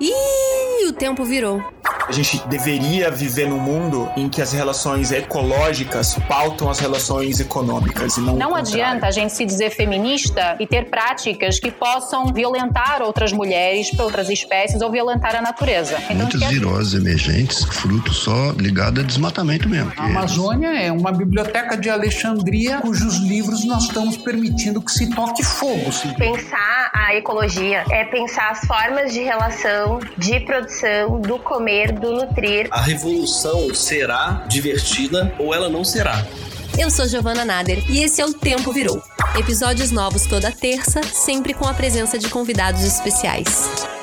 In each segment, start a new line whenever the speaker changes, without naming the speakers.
Ih, o tempo virou.
A gente deveria viver num mundo em que as relações ecológicas pautam as relações econômicas e não
Não adianta a gente se dizer feminista e ter práticas que possam violentar outras mulheres, outras espécies ou violentar a natureza.
Então, Muitas quer... viroses emergentes, fruto só ligado a desmatamento mesmo.
A Amazônia é uma biblioteca de Alexandria cujos livros nós estamos permitindo que se toque fogo. Sim.
Pensar a ecologia é pensar as formas de relação, de produção, do comer, do nutrir.
A revolução será divertida ou ela não será.
Eu sou Giovana Nader e esse é o Tempo Virou. Episódios novos toda terça, sempre com a presença de convidados especiais.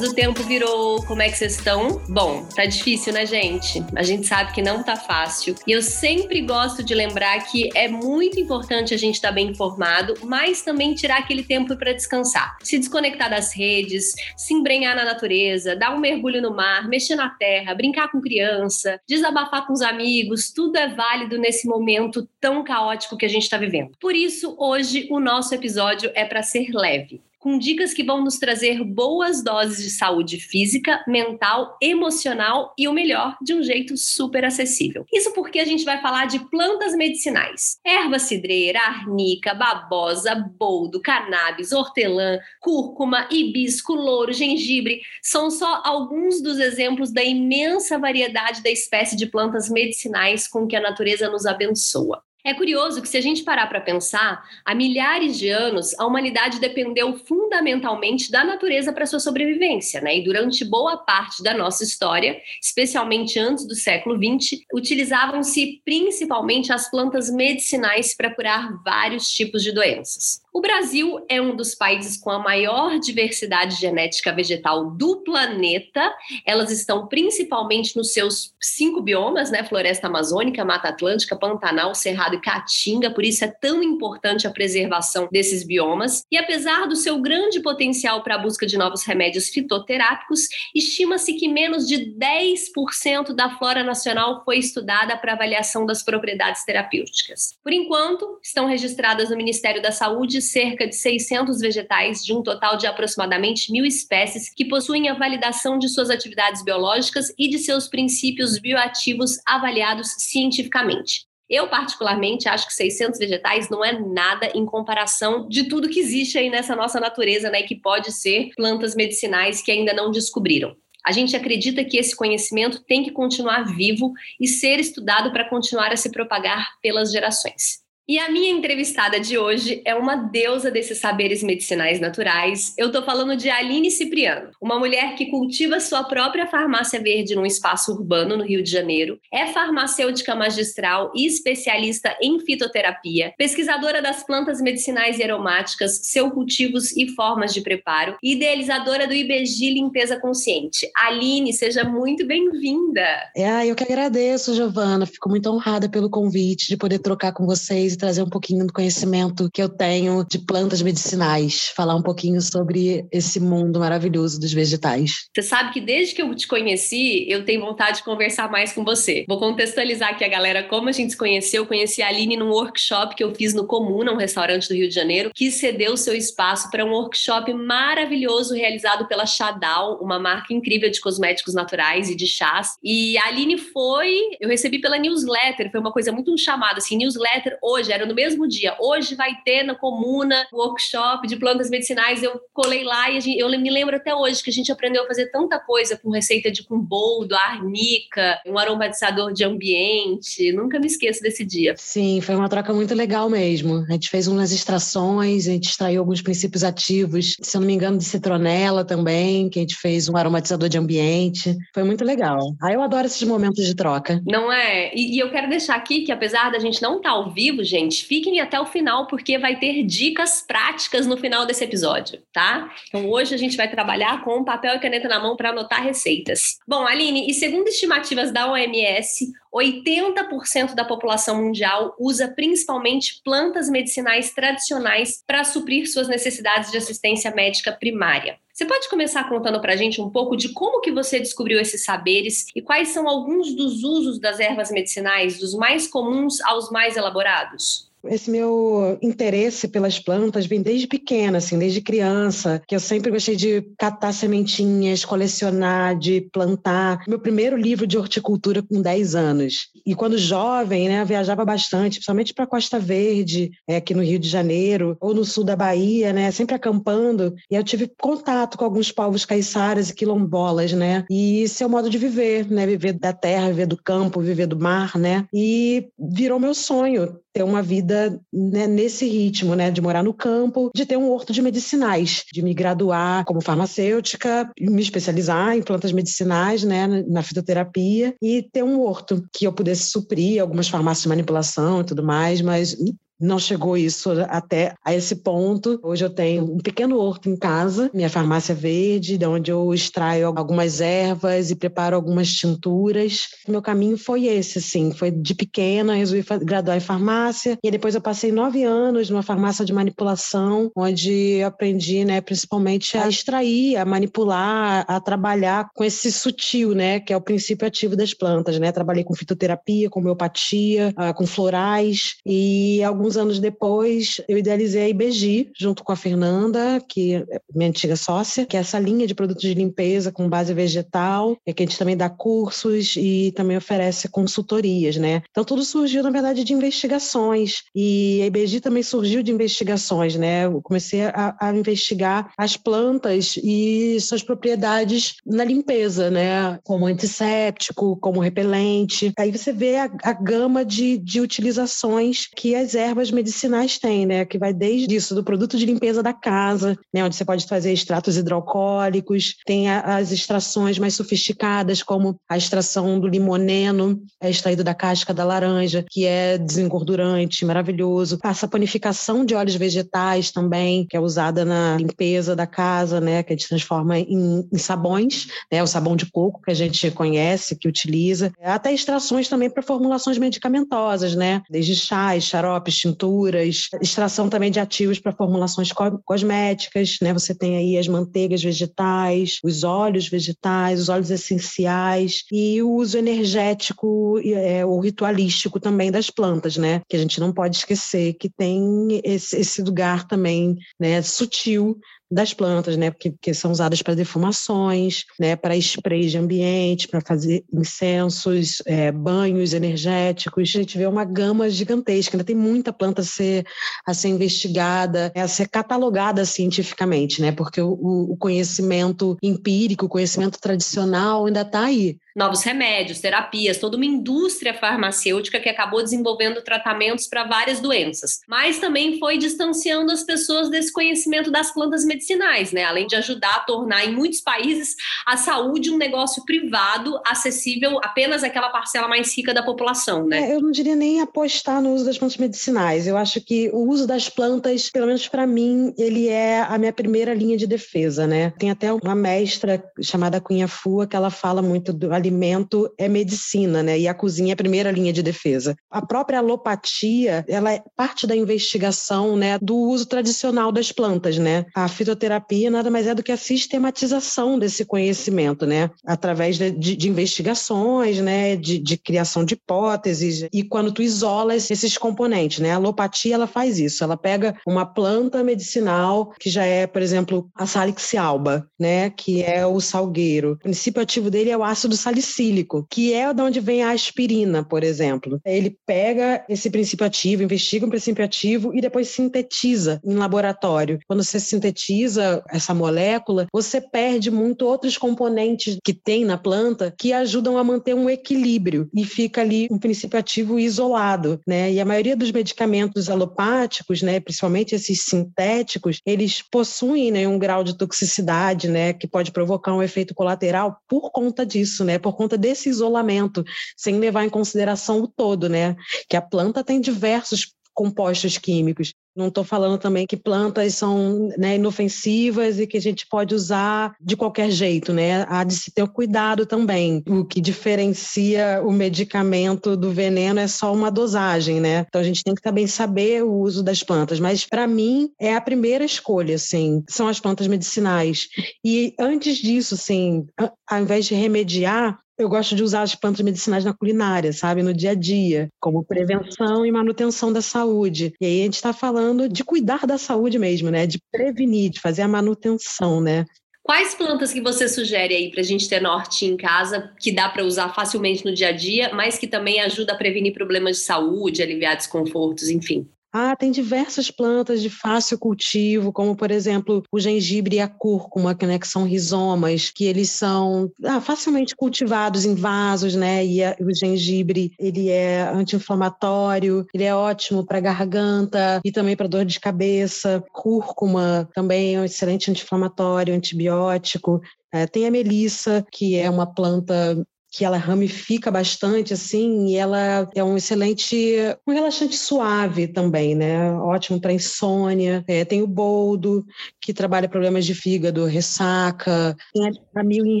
Do Tempo Virou, como é que vocês estão? Bom, tá difícil, né, gente? A gente sabe que não tá fácil. E eu sempre gosto de lembrar que é muito importante a gente estar tá bem informado, mas também tirar aquele tempo para descansar. Se desconectar das redes, se embrenhar na natureza, dar um mergulho no mar, mexer na terra, brincar com criança, desabafar com os amigos, tudo é válido nesse momento tão caótico que a gente está vivendo. Por isso, hoje o nosso episódio é para ser leve com dicas que vão nos trazer boas doses de saúde física, mental, emocional e o melhor, de um jeito super acessível. Isso porque a gente vai falar de plantas medicinais. Erva cidreira, arnica, babosa, boldo, cannabis, hortelã, cúrcuma, hibisco, louro, gengibre são só alguns dos exemplos da imensa variedade da espécie de plantas medicinais com que a natureza nos abençoa. É curioso que, se a gente parar para pensar, há milhares de anos a humanidade dependeu fundamentalmente da natureza para sua sobrevivência, né? E durante boa parte da nossa história, especialmente antes do século XX, utilizavam-se principalmente as plantas medicinais para curar vários tipos de doenças. O Brasil é um dos países com a maior diversidade genética vegetal do planeta. Elas estão principalmente nos seus cinco biomas, né? Floresta Amazônica, Mata Atlântica, Pantanal, Cerrado e Caatinga. Por isso é tão importante a preservação desses biomas. E apesar do seu grande potencial para a busca de novos remédios fitoterápicos, estima-se que menos de 10% da flora nacional foi estudada para avaliação das propriedades terapêuticas. Por enquanto, estão registradas no Ministério da Saúde cerca de 600 vegetais, de um total de aproximadamente mil espécies, que possuem a validação de suas atividades biológicas e de seus princípios bioativos avaliados cientificamente. Eu, particularmente, acho que 600 vegetais não é nada em comparação de tudo que existe aí nessa nossa natureza, né? Que pode ser plantas medicinais que ainda não descobriram. A gente acredita que esse conhecimento tem que continuar vivo e ser estudado para continuar a se propagar pelas gerações. E a minha entrevistada de hoje é uma deusa desses saberes medicinais naturais. Eu tô falando de Aline Cipriano, uma mulher que cultiva sua própria farmácia verde num espaço urbano no Rio de Janeiro, é farmacêutica magistral e especialista em fitoterapia, pesquisadora das plantas medicinais e aromáticas, seus cultivos e formas de preparo, e idealizadora do IBG Limpeza Consciente. Aline, seja muito bem-vinda.
É, eu que agradeço, Giovana. Fico muito honrada pelo convite de poder trocar com vocês trazer um pouquinho do conhecimento que eu tenho de plantas medicinais, falar um pouquinho sobre esse mundo maravilhoso dos vegetais.
Você sabe que desde que eu te conheci, eu tenho vontade de conversar mais com você. Vou contextualizar aqui a galera como a gente se conheceu. Eu conheci a Aline num workshop que eu fiz no Comuna, um restaurante do Rio de Janeiro, que cedeu seu espaço para um workshop maravilhoso realizado pela Chadal, uma marca incrível de cosméticos naturais e de chás. E a Aline foi, eu recebi pela newsletter, foi uma coisa muito um chamado assim, newsletter hoje hoje, era no mesmo dia. Hoje vai ter na comuna workshop de plantas medicinais. Eu colei lá e gente, eu me lembro até hoje que a gente aprendeu a fazer tanta coisa com receita de com boldo, arnica, um aromatizador de ambiente. Nunca me esqueço desse dia.
Sim, foi uma troca muito legal mesmo. A gente fez umas extrações, a gente extraiu alguns princípios ativos, se eu não me engano, de citronela também, que a gente fez um aromatizador de ambiente. Foi muito legal. Aí ah, eu adoro esses momentos de troca.
Não é? E, e eu quero deixar aqui que apesar da gente não estar tá ao vivo, gente. Fiquem até o final, porque vai ter dicas práticas no final desse episódio, tá? Então, hoje a gente vai trabalhar com papel e caneta na mão para anotar receitas. Bom, Aline, e segundo estimativas da OMS, 80% da população mundial usa principalmente plantas medicinais tradicionais para suprir suas necessidades de assistência médica primária. Você pode começar contando para a gente um pouco de como que você descobriu esses saberes e quais são alguns dos usos das ervas medicinais, dos mais comuns aos mais elaborados?
Esse meu interesse pelas plantas vem desde pequena, assim, desde criança, que eu sempre gostei de catar sementinhas, colecionar, de plantar. Meu primeiro livro de horticultura com 10 anos. E quando jovem, né, viajava bastante, principalmente para Costa Verde, é, aqui no Rio de Janeiro, ou no sul da Bahia, né, sempre acampando. E eu tive contato com alguns povos caiçaras e quilombolas, né? E esse é o modo de viver, né? Viver da terra, viver do campo, viver do mar, né? E virou meu sonho ter uma vida né, nesse ritmo, né, de morar no campo, de ter um horto de medicinais, de me graduar como farmacêutica, me especializar em plantas medicinais, né, na fitoterapia e ter um horto que eu pudesse suprir algumas farmácias de manipulação e tudo mais, mas não chegou isso até a esse ponto. Hoje eu tenho um pequeno horto em casa, minha farmácia verde, de onde eu extraio algumas ervas e preparo algumas tinturas. Meu caminho foi esse, assim, foi de pequena, resolvi graduar em farmácia e depois eu passei nove anos numa farmácia de manipulação, onde eu aprendi, né, principalmente a extrair, a manipular, a trabalhar com esse sutil, né, que é o princípio ativo das plantas, né. Trabalhei com fitoterapia, com homeopatia, ah, com florais e alguns alguns anos depois, eu idealizei a IBG, junto com a Fernanda, que é minha antiga sócia, que é essa linha de produtos de limpeza com base vegetal, é que a gente também dá cursos e também oferece consultorias, né? Então, tudo surgiu, na verdade, de investigações. E a IBG também surgiu de investigações, né? Eu comecei a, a investigar as plantas e suas propriedades na limpeza, né? Como antisséptico, como repelente. Aí você vê a, a gama de, de utilizações que as ervas ervas medicinais têm, né? Que vai desde isso, do produto de limpeza da casa, né? Onde você pode fazer extratos hidroalcoólicos, tem a, as extrações mais sofisticadas, como a extração do limoneno, é extraído da casca da laranja, que é desengordurante, maravilhoso. A saponificação de óleos vegetais também, que é usada na limpeza da casa, né? Que a gente transforma em, em sabões, né? O sabão de coco que a gente conhece, que utiliza. Até extrações também para formulações medicamentosas, né? Desde chás, xaropes, tinturas, extração também de ativos para formulações co cosméticas, né? Você tem aí as manteigas vegetais, os óleos vegetais, os óleos essenciais e o uso energético é, ou ritualístico também das plantas, né? Que a gente não pode esquecer que tem esse, esse lugar também, né? Sutil das plantas, né? Porque, porque são usadas para defumações, né? Para sprays de ambiente, para fazer incensos, é, banhos energéticos. A gente vê uma gama gigantesca. Ainda tem muita planta a ser, a ser investigada, a ser catalogada cientificamente, né? Porque o, o conhecimento empírico, o conhecimento tradicional ainda está aí
novos remédios, terapias, toda uma indústria farmacêutica que acabou desenvolvendo tratamentos para várias doenças. Mas também foi distanciando as pessoas desse conhecimento das plantas medicinais, né? Além de ajudar a tornar em muitos países a saúde um negócio privado acessível apenas àquela parcela mais rica da população, né?
É, eu não diria nem apostar no uso das plantas medicinais. Eu acho que o uso das plantas, pelo menos para mim, ele é a minha primeira linha de defesa, né? Tem até uma mestra chamada Cunha Fua que ela fala muito do alimento é medicina, né? E a cozinha é a primeira linha de defesa. A própria alopatia, ela é parte da investigação, né, do uso tradicional das plantas, né? A fitoterapia nada mais é do que a sistematização desse conhecimento, né? Através de, de, de investigações, né, de, de, criação de hipóteses e quando tu isolas esses componentes, né? A alopatia ela faz isso, ela pega uma planta medicinal que já é, por exemplo, a Salix alba, né, que é o salgueiro. O princípio ativo dele é o ácido salicílico que é de onde vem a aspirina, por exemplo. Ele pega esse princípio ativo, investiga um princípio ativo e depois sintetiza em laboratório. Quando você sintetiza essa molécula, você perde muito outros componentes que tem na planta que ajudam a manter um equilíbrio e fica ali um princípio ativo isolado, né? E a maioria dos medicamentos alopáticos, né, principalmente esses sintéticos, eles possuem né, um grau de toxicidade, né, que pode provocar um efeito colateral por conta disso, né? Por conta desse isolamento, sem levar em consideração o todo, né? Que a planta tem diversos compostos químicos. Não estou falando também que plantas são né, inofensivas e que a gente pode usar de qualquer jeito, né? Há de se ter cuidado também. O que diferencia o medicamento do veneno é só uma dosagem, né? Então a gente tem que também saber o uso das plantas. Mas para mim é a primeira escolha, assim, são as plantas medicinais. E antes disso, assim, ao invés de remediar, Eu gosto de usar as plantas medicinais na culinária, sabe? No dia a dia, como prevenção e manutenção da saúde. E aí a gente está falando de cuidar da saúde mesmo, né? De prevenir, de fazer a manutenção, né?
Quais plantas que você sugere aí para a gente ter norte em casa, que dá para usar facilmente no dia a dia, mas que também ajuda a prevenir problemas de saúde, aliviar desconfortos, enfim?
Ah, tem diversas plantas de fácil cultivo, como por exemplo o gengibre e a cúrcuma, que, né, que são rizomas, que eles são ah, facilmente cultivados em vasos, né? E a, o gengibre ele é anti-inflamatório, ele é ótimo para garganta e também para dor de cabeça. Cúrcuma também é um excelente anti-inflamatório, antibiótico. É, tem a melissa, que é uma planta que ela ramifica bastante, assim, e ela é um excelente, um relaxante suave também, né? Ótimo para insônia. É, tem o boldo, que trabalha problemas de fígado, ressaca. Tem a mil em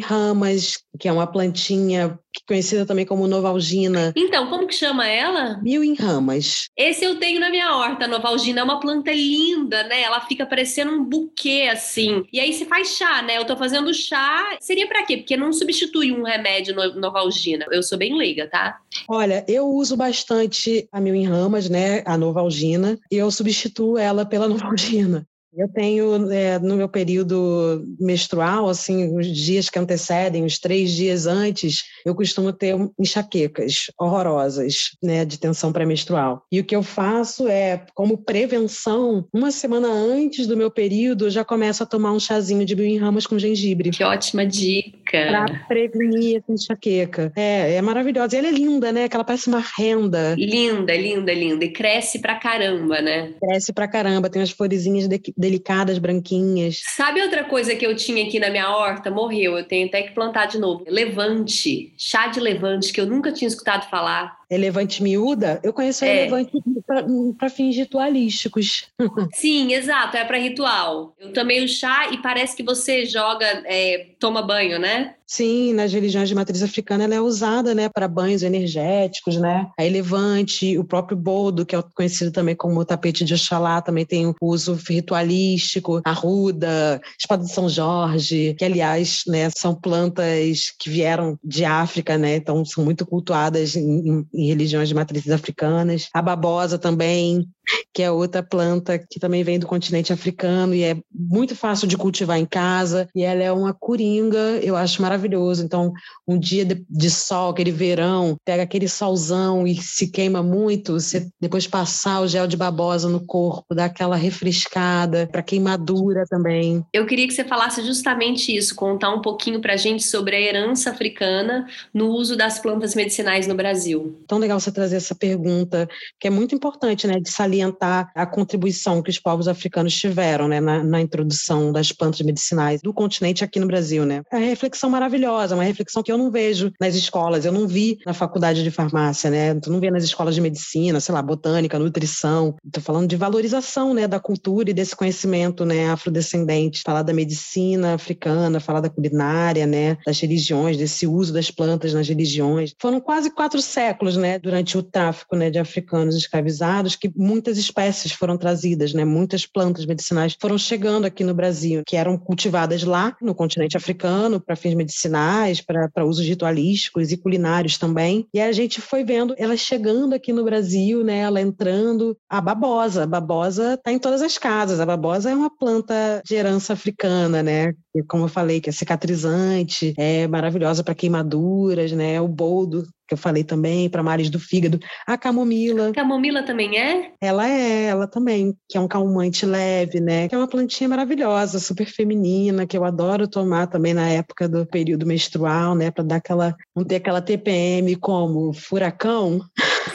ramas, que é uma plantinha conhecida também como novalgina.
Então, como que chama ela?
Mil em ramas.
Esse eu tenho na minha horta, a novalgina. É uma planta linda, né? Ela fica parecendo um buquê, assim. E aí você faz chá, né? Eu tô fazendo chá. Seria para quê? Porque não substitui um remédio novalgina. Eu sou bem leiga, tá?
Olha, eu uso bastante a mil em ramas, né? A novalgina. E eu substituo ela pela novalgina. Eu tenho, é, no meu período menstrual, assim, os dias que antecedem, os três dias antes, eu costumo ter enxaquecas horrorosas, né, de tensão pré-menstrual. E o que eu faço é, como prevenção, uma semana antes do meu período, eu já começo a tomar um chazinho de ramos com gengibre.
Que ótima dica!
Para prevenir essa enxaqueca. É, é maravilhosa. E ela é linda, né? Que ela parece uma renda.
Linda, linda, linda. E cresce pra caramba, né?
Cresce pra caramba. Tem umas florezinhas de delicadas, branquinhas.
Sabe outra coisa que eu tinha aqui na minha horta? Morreu, eu tenho até que plantar de novo. Levante, chá de levante, que eu nunca tinha escutado falar.
É levante miúda? Eu conheço é. levante para fins ritualísticos.
Sim, exato, é para ritual. Eu tomei o chá e parece que você joga, é, toma banho, né?
Sim, nas religiões de matriz africana ela é usada, né, para banhos energéticos, né? A elevante, o próprio boldo, que é conhecido também como tapete de Oxalá, também tem o uso ritualístico, a ruda, espada de São Jorge, que aliás, né, são plantas que vieram de África, né? Então são muito cultuadas em, em religiões de matrizes africanas. A babosa também, que é outra planta que também vem do continente africano e é muito fácil de cultivar em casa e ela é uma coringa, eu acho maravilhoso. Então, um dia de, de sol, aquele verão, pega aquele solzão e se queima muito, você depois passar o gel de babosa no corpo, dá aquela refrescada para queimadura também.
Eu queria que você falasse justamente isso, contar um pouquinho para a gente sobre a herança africana no uso das plantas medicinais no Brasil.
Tão legal você trazer essa pergunta, que é muito importante, né, de salientar salientar a contribuição que os povos africanos tiveram né, na, na, introdução das plantas medicinais do continente aqui no Brasil. Né? É uma reflexão maravilhosa, uma reflexão que eu não vejo nas escolas, eu não vi na faculdade de farmácia, né? Tu não vê nas escolas de medicina, sei lá, botânica, nutrição. Estou falando de valorização né, da cultura e desse conhecimento né, afrodescendente. Falar da medicina africana, falar da culinária, né, das religiões, desse uso das plantas nas religiões. Foram quase quatro séculos né, durante o tráfico né, de africanos escravizados que muitas muitas espécies foram trazidas, né? Muitas plantas medicinais foram chegando aqui no Brasil, que eram cultivadas lá no continente africano para fins medicinais, para usos ritualísticos e culinários também. E a gente foi vendo ela chegando aqui no Brasil, né? Ela entrando. A babosa, a babosa está em todas as casas. A babosa é uma planta de herança africana, né? Como eu falei, que é cicatrizante, é maravilhosa para queimaduras, né? O boldo que eu falei também, para mares do fígado. A camomila.
Camomila também é?
Ela é, ela também, que é um calmante leve, né? Que é uma plantinha maravilhosa, super feminina, que eu adoro tomar também na época do período menstrual, né? Para dar aquela, não ter aquela TPM como furacão.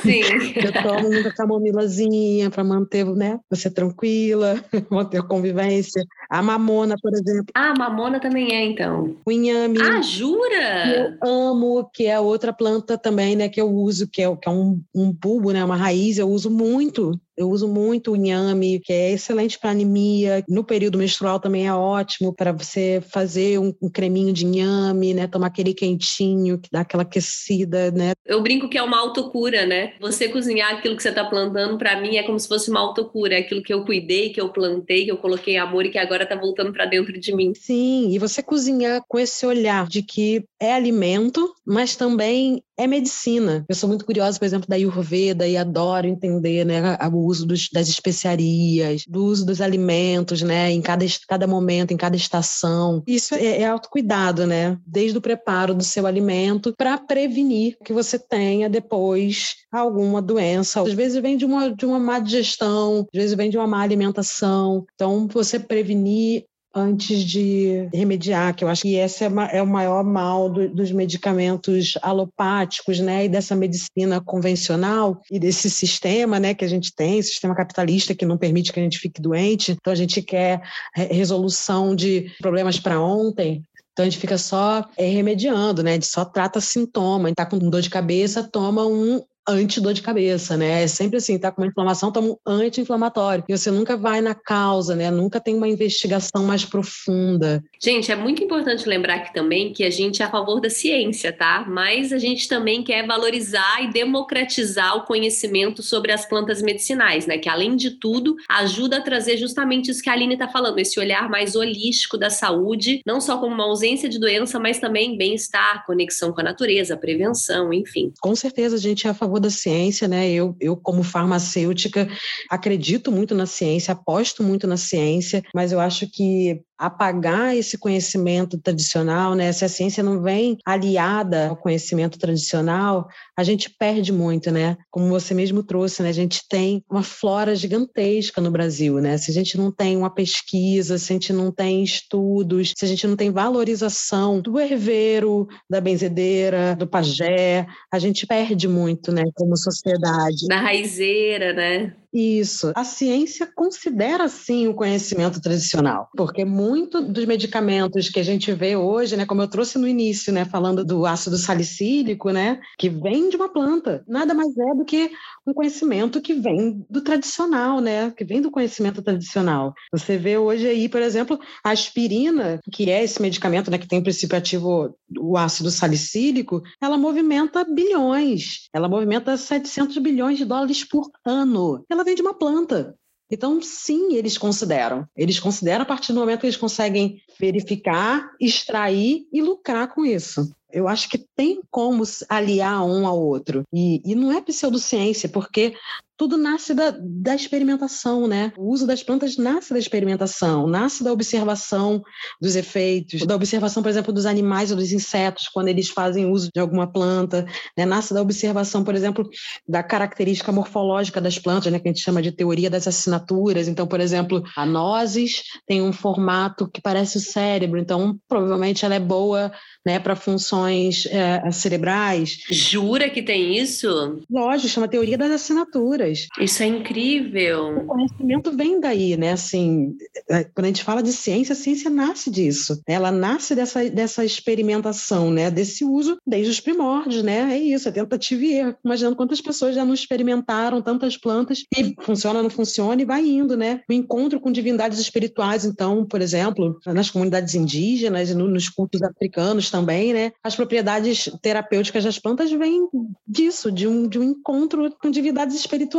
Sim.
eu tomo muita camomilazinha para manter, né? Você tranquila, manter a convivência. A mamona, por exemplo.
Ah, a mamona também é, então.
O inhame.
Ah, jura?
eu amo, que é outra planta também, né? Que eu uso, que é, que é um, um bulbo, né? Uma raiz, eu uso muito eu uso muito o inhame, que é excelente para anemia. No período menstrual também é ótimo para você fazer um, um, creminho de inhame, né? Tomar aquele quentinho que dá aquela aquecida, né?
Eu brinco que é uma autocura, né? Você cozinhar aquilo que você está plantando, para mim é como se fosse uma autocura. É aquilo que eu cuidei, que eu plantei, que eu coloquei amor e que agora está voltando para dentro de mim.
Sim, e você cozinhar com esse olhar de que é alimento, mas também é medicina. Eu sou muito curiosa, por exemplo, da Ayurveda e adoro entender né, o uso dos, das especiarias, do uso dos alimentos, né, em cada, cada momento, em cada estação. Isso é, é autocuidado, né? Desde o preparo do seu alimento para prevenir que você tenha depois alguma doença. Às vezes vem de uma, de uma má digestão, às vezes vem de uma má alimentação. Então, você prevenir antes de remediar, que eu acho que esse é, é o maior mal do, dos medicamentos alopáticos, né, e dessa medicina convencional e desse sistema, né, que a gente tem, sistema capitalista que não permite que a gente fique doente. Então a gente quer resolução de problemas para ontem, então a gente fica só é, remediando, né? A gente só trata sintoma. Está com dor de cabeça, toma um anti-dor de cabeça, né? É sempre assim, tá com uma inflamação, toma um anti-inflamatório. E você nunca vai na causa, né? Nunca tem uma investigação mais profunda.
Gente, é muito importante lembrar aqui também que a gente é a favor da ciência, tá? Mas a gente também quer valorizar e democratizar o conhecimento sobre as plantas medicinais, né? Que além de tudo, ajuda a trazer justamente isso que a Aline tá falando, esse olhar mais holístico da saúde, não só como uma ausência de doença, mas também bem-estar, conexão com a natureza, prevenção, enfim.
Com certeza a gente é a favor favor da ciência, né? Eu, eu como farmacêutica, acredito muito na ciência, aposto muito na ciência, mas eu acho que apagar esse conhecimento tradicional, né? Se a ciência não vem aliada ao conhecimento tradicional, a gente perde muito, né? Como você mesmo trouxe, né? A gente tem uma flora gigantesca no Brasil, né? Se a gente não tem uma pesquisa, se a gente não tem estudos, se a gente não tem valorização do herveiro, da benzedeira, do pajé, a gente perde muito, né? Como sociedade.
Da raizeira, né?
Isso. A ciência considera, sim, o conhecimento tradicional, porque muito dos medicamentos que a gente vê hoje, né, como eu trouxe no início, né, falando do ácido salicílico, né, que vem de uma planta, nada mais é do que um conhecimento que vem do tradicional, né, que vem do conhecimento tradicional. Você vê hoje aí, por exemplo, a aspirina, que é esse medicamento, né, que tem o princípio ativo o ácido salicílico, ela movimenta bilhões, ela movimenta 700 bilhões de dólares por ano. Ela vem de uma planta. Então, sim, eles consideram. Eles consideram a partir do momento que eles conseguem verificar, extrair e lucrar com isso. Eu acho que tem como aliar um ao outro. E, e não é pseudociência, porque tudo nasce da, da experimentação, né? O uso das plantas nasce da experimentação, nasce da observação dos efeitos, da observação, por exemplo, dos animais ou dos insetos, quando eles fazem uso de alguma planta, né? Nasce da observação, por exemplo, da característica morfológica das plantas, né? Que a gente chama de teoria das assinaturas. Então, por exemplo, a nozes tem um formato que parece o cérebro, então provavelmente ela é boa né, para funções é, cerebrais.
Jura que tem isso?
Lógico, chama teoria das assinaturas.
Isso é incrível.
O conhecimento vem daí, né? Assim, é, quando a gente fala de ciência, a ciência nasce disso. Ela nasce dessa, dessa experimentação, né? Desse uso desde os primórdios, né? É isso, é tentativa e erro. Imaginando quantas pessoas já não experimentaram tantas plantas e funciona, não funciona e vai indo, né? O encontro com divindades espirituais, então, por exemplo, nas comunidades indígenas e nos cultos africanos também, né? As propriedades terapêuticas das plantas vêm disso, de um, de um encontro com divindades espirituais.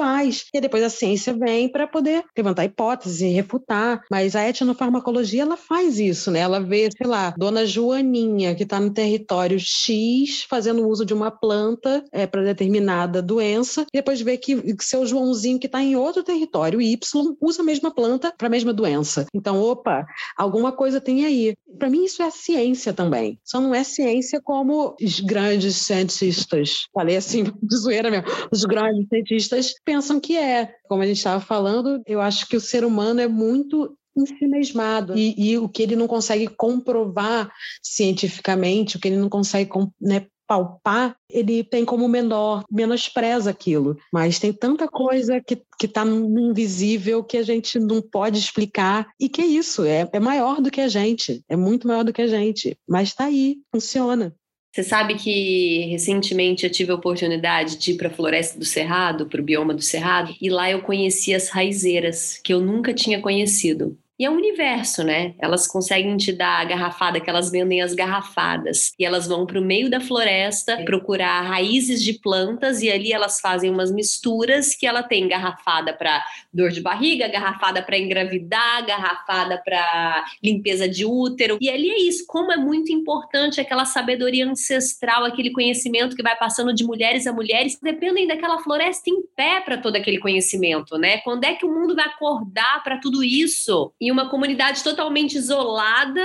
E depois a ciência vem para poder levantar hipóteses e refutar. Mas a etnofarmacologia, ela faz isso, né? Ela vê, sei lá, Dona Joaninha, que está no território X, fazendo uso de uma planta é, para determinada doença, e depois vê que, que seu Joãozinho, que está em outro território Y, usa a mesma planta para a mesma doença. Então, opa, alguma coisa tem aí. Para mim, isso é ciência também. São não é ciência como os grandes cientistas, falei assim de zoeira mesmo, os grandes cientistas pensam que é. Como a gente estava falando, eu acho que o ser humano é muito ensimesmado e, e o que ele não consegue comprovar cientificamente, o que ele não consegue né, palpar, ele tem como menor, menospreza aquilo. Mas tem tanta coisa que está no invisível que a gente não pode explicar. E que é isso, é, é maior do que a gente, é muito maior do que a gente. Mas está aí, funciona.
Você sabe que recentemente eu tive a oportunidade de ir para a Floresta do Cerrado, para o bioma do Cerrado, e lá eu conheci as raizeiras, que eu nunca tinha conhecido. E é um universo, né? Elas conseguem te dar a garrafada, que elas vendem as garrafadas. E elas vão para o meio da floresta procurar raízes de plantas e ali elas fazem umas misturas que ela tem garrafada para dor de barriga, garrafada para engravidar, garrafada para limpeza de útero. E ali é isso, como é muito importante aquela sabedoria ancestral, aquele conhecimento que vai passando de mulheres a mulheres, dependem daquela floresta em pé para todo aquele conhecimento, né? Quando é que o mundo vai acordar para tudo isso? E uma comunidade totalmente isolada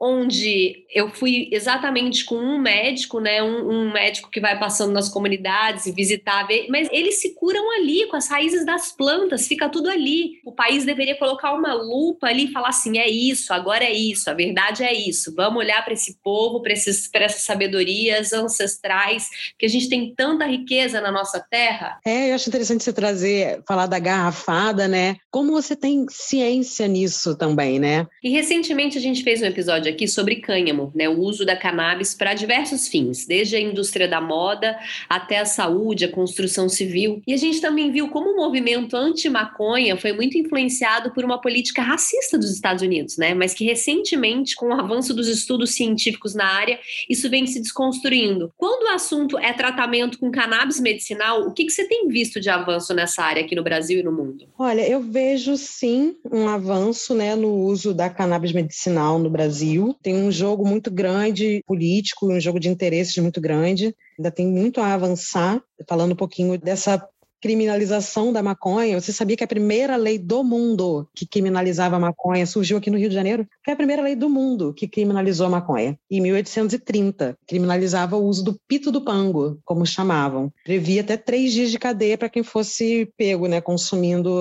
onde eu fui exatamente com um médico, né, um, um, médico que vai passando nas comunidades e visitar, mas eles se curam ali com as raízes das plantas, fica tudo ali. O país deveria colocar uma lupa ali e falar assim, é isso, agora é isso, a verdade é isso. Vamos olhar para esse povo, para essas sabedorias ancestrais, que a gente tem tanta riqueza na nossa terra.
É, eu acho interessante você trazer, falar da garrafada, né? Como você tem ciência nisso também, né?
E recentemente a gente fez um episódio aqui sobre cânhamo, né, o uso da cannabis para diversos fins, desde a indústria da moda até a saúde, a construção civil. E a gente também viu como o movimento anti-maconha foi muito influenciado por uma política racista dos Estados Unidos, né, mas que recentemente, com o avanço dos estudos científicos na área, isso vem se desconstruindo. Quando o assunto é tratamento com cannabis medicinal, o que, que você tem visto de avanço nessa área aqui no Brasil e no mundo?
Olha, eu vejo sim um avanço né, no uso da cannabis medicinal no Brasil. Brasil. Tem um jogo muito grande político, um jogo de interesses muito grande. Ainda tem muito a avançar. Falando um pouquinho dessa criminalização da maconha. Você sabia que a primeira lei do mundo que criminalizava a maconha surgiu aqui no Rio de Janeiro? Foi a primeira lei do mundo que criminalizou a maconha. Em 1830, criminalizava o uso do pito do pango, como chamavam. Previa até três dias de cadeia para quem fosse pego, né, consumindo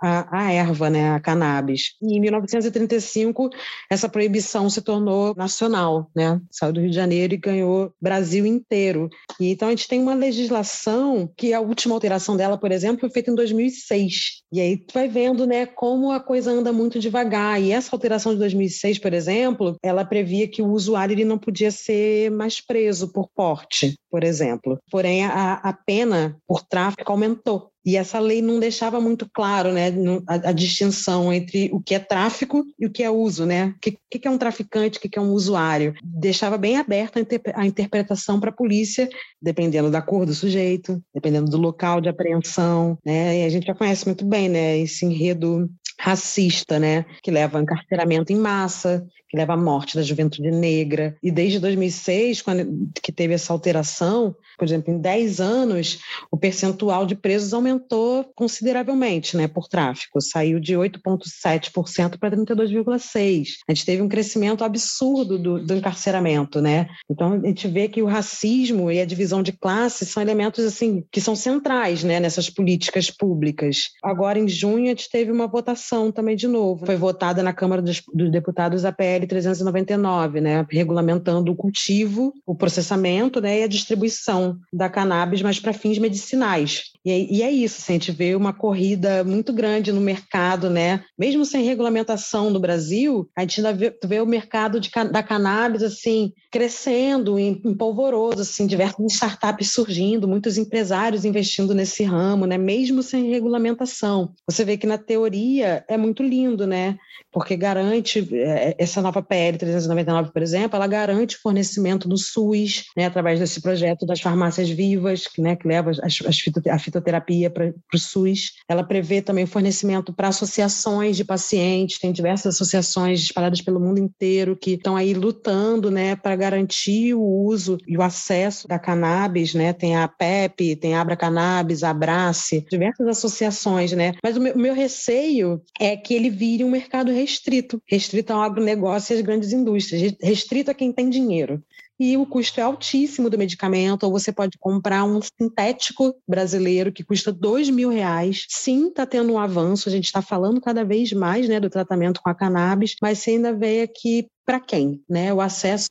a, a erva, né, a cannabis. E em 1935, essa proibição se tornou nacional, né? Saiu do Rio de Janeiro e ganhou Brasil inteiro. E então a gente tem uma legislação que a última alteração dela, por exemplo, foi feita em 2006. E aí tu vai vendo, né, como a coisa anda muito devagar. E essa alteração de 2006, por exemplo, ela previa que o usuário ele não podia ser mais preso por porte, por exemplo. Porém, a, a pena por tráfico aumentou. E essa lei não deixava muito claro né, a, a, distinção entre o que é tráfico e o que é uso, né? O que, que é um traficante, o que é um usuário. Deixava bem aberta a, interpretação para a polícia, dependendo da cor do sujeito, dependendo do local de apreensão. Né? E a gente já conhece muito bem né, esse enredo racista, né, que leva a encarceramento em massa, que leva à morte da juventude negra. E desde 2006, quando que teve essa alteração, por exemplo, em 10 anos, o percentual de presos aumentou consideravelmente, né, por tráfico, saiu de 8,7% para 32,6%. A gente teve um crescimento absurdo do, do, encarceramento, né? Então a gente vê que o racismo e a divisão de classe são elementos assim que são centrais, né, nessas políticas públicas. Agora em junho a gente teve uma votação também de novo. Foi votada na Câmara dos, dos Deputados a PL 399, né, regulamentando o cultivo, o processamento, né, e a distribuição da cannabis, mas para fins medicinais. E é, isso, assim, a gente vê uma corrida muito grande no mercado, né? Mesmo sem regulamentação no Brasil, a gente ainda vê, vê o mercado de, da cannabis assim crescendo, em, em polvoroso, assim, diversas startups surgindo, muitos empresários investindo nesse ramo, né? Mesmo sem regulamentação. Você vê que na teoria é muito lindo, né? Porque garante é, essa nova PL 399, por exemplo, ela garante fornecimento do SUS, né? Através desse projeto das farmácias vivas, né? Que leva as, as a fitoterapia para o SUS. Ela prevê também fornecimento para associações de pacientes, tem diversas associações espalhadas pelo mundo inteiro que estão aí lutando né, para garantir o uso e o acesso da cannabis, né? Tem a PEP, tem a Abra Cannabis, a Abrace, diversas associações, né? Mas o meu, o meu receio é que ele vire um mercado restrito, restrito ao agronegócio e às grandes indústrias, restrito a quem tem dinheiro e o custo é altíssimo do medicamento, ou você pode comprar um sintético brasileiro que custa dois mil reais. Sim, está tendo um avanço, a gente está falando cada vez mais né, do tratamento com a cannabis, mas você ainda vê aqui para quem, né? O acesso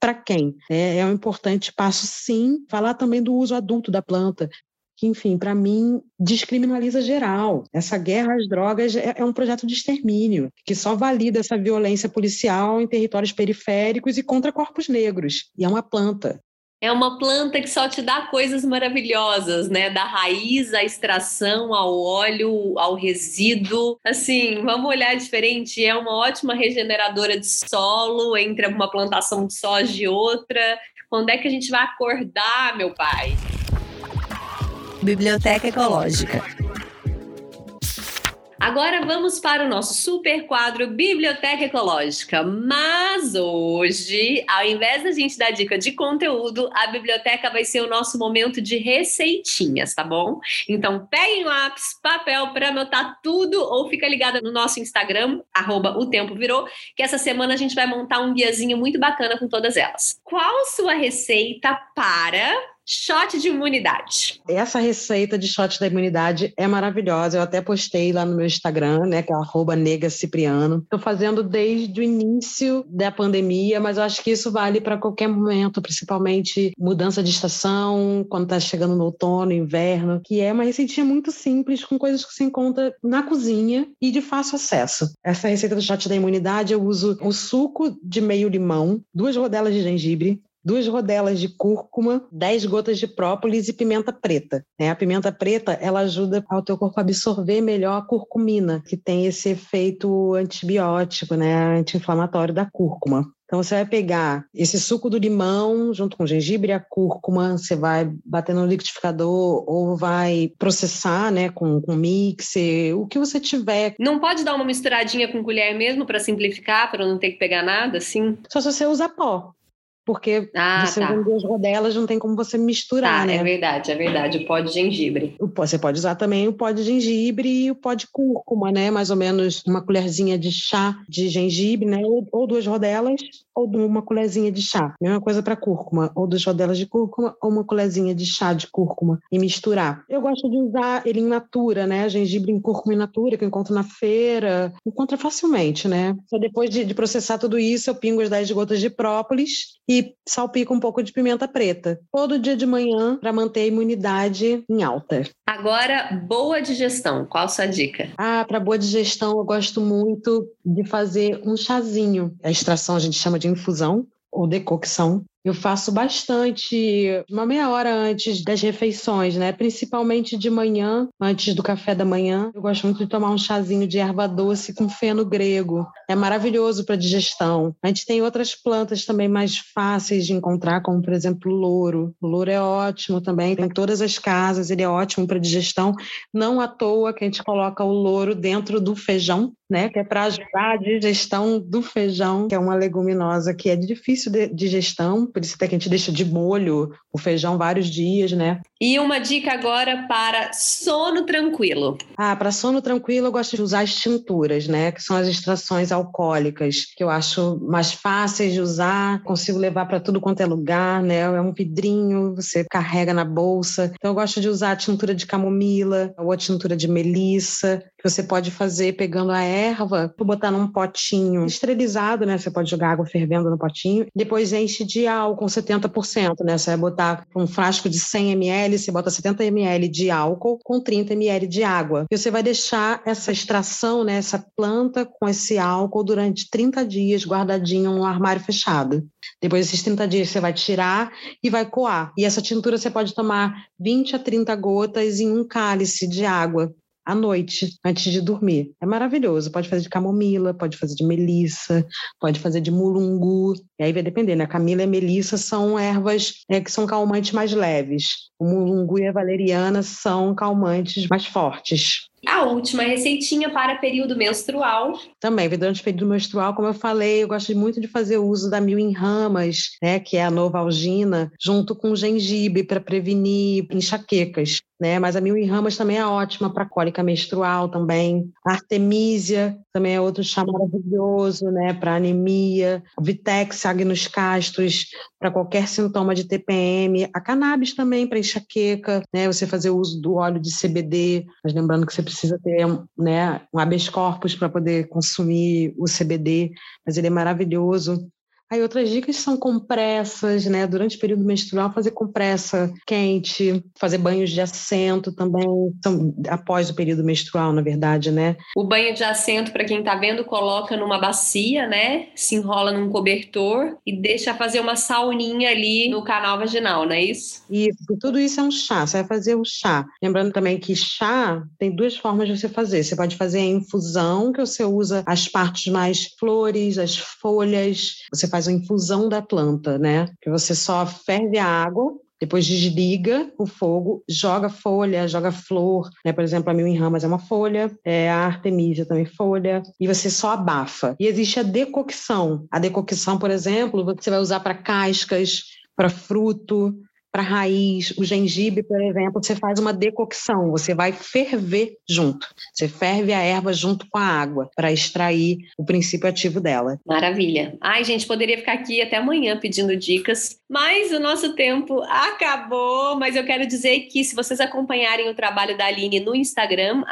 para quem? É, é um importante passo, sim. Falar também do uso adulto da planta que, enfim, para mim, descriminaliza geral. Essa guerra às drogas é, é, um projeto de extermínio, que só valida essa violência policial em territórios periféricos e contra corpos negros. E é uma planta.
É uma planta que só te dá coisas maravilhosas, né? Da raiz à extração, ao óleo, ao resíduo. Assim, vamos olhar diferente. É uma ótima regeneradora de solo entre uma plantação de soja e outra. Quando é que a gente vai acordar, meu pai?
Biblioteca Ecológica.
Agora vamos para o nosso super quadro Biblioteca Ecológica. Mas hoje, ao invés da gente dar dica de conteúdo, a biblioteca vai ser o nosso momento de receitinhas, tá bom? Então peguem lápis, papel para anotar tudo ou fica ligada no nosso Instagram, arroba o tempo virou, que essa semana a gente vai montar um guiazinho muito bacana com todas elas. Qual sua receita para Shot de imunidade.
Essa receita de shot da imunidade é maravilhosa. Eu até postei lá no meu Instagram, né, que é arroba negacipriano. Estou fazendo desde o início da pandemia, mas eu acho que isso vale para qualquer momento, principalmente mudança de estação, quando está chegando no outono, inverno, que é uma receitinha muito simples, com coisas que se encontra na cozinha e de fácil acesso. Essa receita do shot da imunidade, eu uso o suco de meio limão, duas rodelas de gengibre, duas rodelas de cúrcuma, 10 gotas de própolis e pimenta preta. Né? A pimenta preta ela ajuda ao teu corpo a absorver melhor a curcumina, que tem esse efeito antibiótico, né? anti-inflamatório da cúrcuma. Então você vai pegar esse suco do limão junto com gengibre e a cúrcuma, você vai bater no liquidificador ou vai processar, né, com, com mixer, o que você tiver.
Não pode dar uma misturadinha com colher mesmo para simplificar, para não ter que pegar nada, assim?
Só se você usar pó porque ah, você tá. duas rodelas, não tem como você misturar,
tá,
né?
É verdade, é verdade. O pó de gengibre.
Você pode usar também o pó de gengibre e o pó de cúrcuma, né? Mais ou menos uma colherzinha de chá de gengibre, né? Ou, ou duas rodelas, ou uma colherzinha de chá. Mesma coisa para cúrcuma, ou duas rodelas de cúrcuma, ou uma colherzinha de chá de cúrcuma e misturar. Eu gosto de usar ele em natura, né? Gengibre em cúrcuma em natura, que eu encontro na feira. Encontra facilmente, né? Só depois de, de processar tudo isso, eu pingo as 10 gotas de própolis e salpico um pouco de pimenta preta. Todo dia de manhã para manter a imunidade em alta.
Agora, boa digestão. Qual a sua dica?
Ah, para boa digestão, eu gosto muito de fazer um chazinho. A extração a gente chama de infusão ou decocção. Eu faço bastante, uma meia hora antes das refeições, né? Principalmente de manhã, antes do café da manhã. Eu gosto muito de tomar um chazinho de erva doce com feno grego. É maravilhoso para digestão. A gente tem outras plantas também mais fáceis de encontrar, como por exemplo o louro. O louro é ótimo também, tem em todas as casas, ele é ótimo para digestão. Não à toa que a gente coloca o louro dentro do feijão, né? Que é para ajudar a digestão do feijão, que é uma leguminosa que é difícil de digestão por isso até que a gente deixa de molho o feijão vários dias, né?
E uma dica agora para sono tranquilo.
Ah, para sono tranquilo eu gosto de usar as tinturas, né? Que são as extrações alcoólicas, que eu acho mais fáceis de usar, consigo levar para tudo quanto é lugar, né? É um vidrinho, você carrega na bolsa. Então eu gosto de usar a tintura de camomila ou a tintura de melissa, que você pode fazer pegando a erva, botar num potinho esterilizado, né? Você pode jogar água fervendo no potinho, depois enche de álcool 70%, né? Você vai botar um frasco de 100 ml ml, você bota 70 ml de álcool com 30 ml de água. E você vai deixar essa extração, né, essa planta com esse álcool durante 30 dias guardadinho no armário fechado. Depois desses 30 dias você vai tirar e vai coar. E essa tintura você pode tomar 20 a 30 gotas em um cálice de água à noite, antes de dormir. É maravilhoso. Pode fazer de camomila, pode fazer de melissa, pode fazer de mulungu. E aí vai depender, né? Camila e melissa são ervas é, que são calmantes mais leves. O mulungu e a valeriana são calmantes mais fortes.
A última receitinha para período menstrual.
Também, durante o período menstrual, como eu falei, eu gosto muito de fazer uso da mil em ramas, né, que é a novalgina, junto com gengibre para prevenir enxaquecas. Né? Mas a mil em ramas também é ótima para cólica menstrual também. A artemisia também é outro chá maravilhoso, né, para anemia. O Vitex agnus castros para qualquer sintoma de TPM. A cannabis também para enxaqueca, né? Você fazer uso do óleo de CBD, mas lembrando que você precisa ter né, um habeas corpus para poder consumir o CBD, mas ele é maravilhoso. Aí outras dicas são compressas, né? Durante o período menstrual, fazer compressa quente, fazer banhos de assento também, são após o período menstrual, na verdade, né?
O banho de assento, para quem tá vendo, coloca numa bacia, né? Se enrola num cobertor e deixa fazer uma sauninha ali no canal vaginal, não é isso?
Isso, tudo isso é um chá. Você vai fazer o chá. Lembrando também que chá tem duas formas de você fazer. Você pode fazer a infusão, que você usa as partes mais flores, as folhas. Você faz a infusão da planta, né? Que você só ferve a água depois desliga o fogo, joga folha, joga flor, né? Por exemplo, a mil em ramas é uma folha, é, a artemisia também folha, e você só abafa. E existe a decocção. A decocção, por exemplo, você vai usar para cascas, para fruto, para raiz, o gengibre, por exemplo, você faz uma decocção, você vai ferver junto. Você ferve a erva junto com a água para extrair o princípio ativo dela.
Maravilha. Ai, gente, poderia ficar aqui até amanhã pedindo dicas, mas o nosso tempo acabou. Mas eu quero dizer que se vocês acompanharem o trabalho da Aline no Instagram,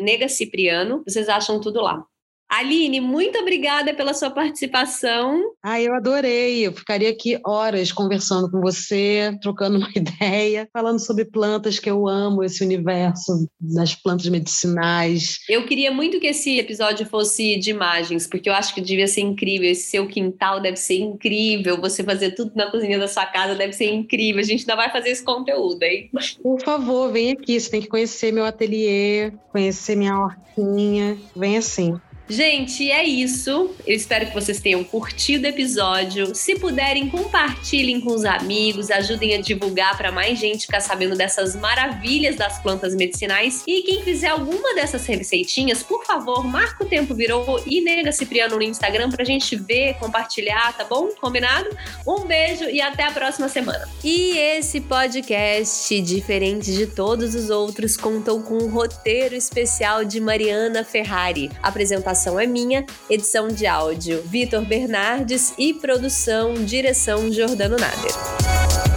@negacipriano, vocês acham tudo lá. Aline, muito obrigada pela sua participação.
Ah, eu adorei. Eu ficaria aqui horas conversando com você, trocando uma ideia, falando sobre plantas que eu amo, esse universo das plantas medicinais.
Eu queria muito que esse episódio fosse de imagens, porque eu acho que devia ser incrível. Esse seu quintal deve ser incrível. Você fazer tudo na cozinha da sua casa deve ser incrível. A gente ainda vai fazer esse conteúdo, hein?
Por favor, vem aqui. Você tem que conhecer meu ateliê, conhecer minha hortinha. Vem assim.
Gente, é isso. Eu espero que vocês tenham curtido o episódio. Se puderem, compartilhem com os amigos, ajudem a divulgar para mais gente ficar sabendo dessas maravilhas das plantas medicinais. E quem fizer alguma dessas receitinhas, por favor, marca o tempo virou e nega Cipriano no Instagram pra gente ver, compartilhar, tá bom? Combinado? Um beijo e até a próxima semana. E esse podcast, diferente de todos os outros, contou com um roteiro especial de Mariana Ferrari. Apresentação gravação é minha, edição de áudio Vitor Bernardes e produção, direção Jordano Nader.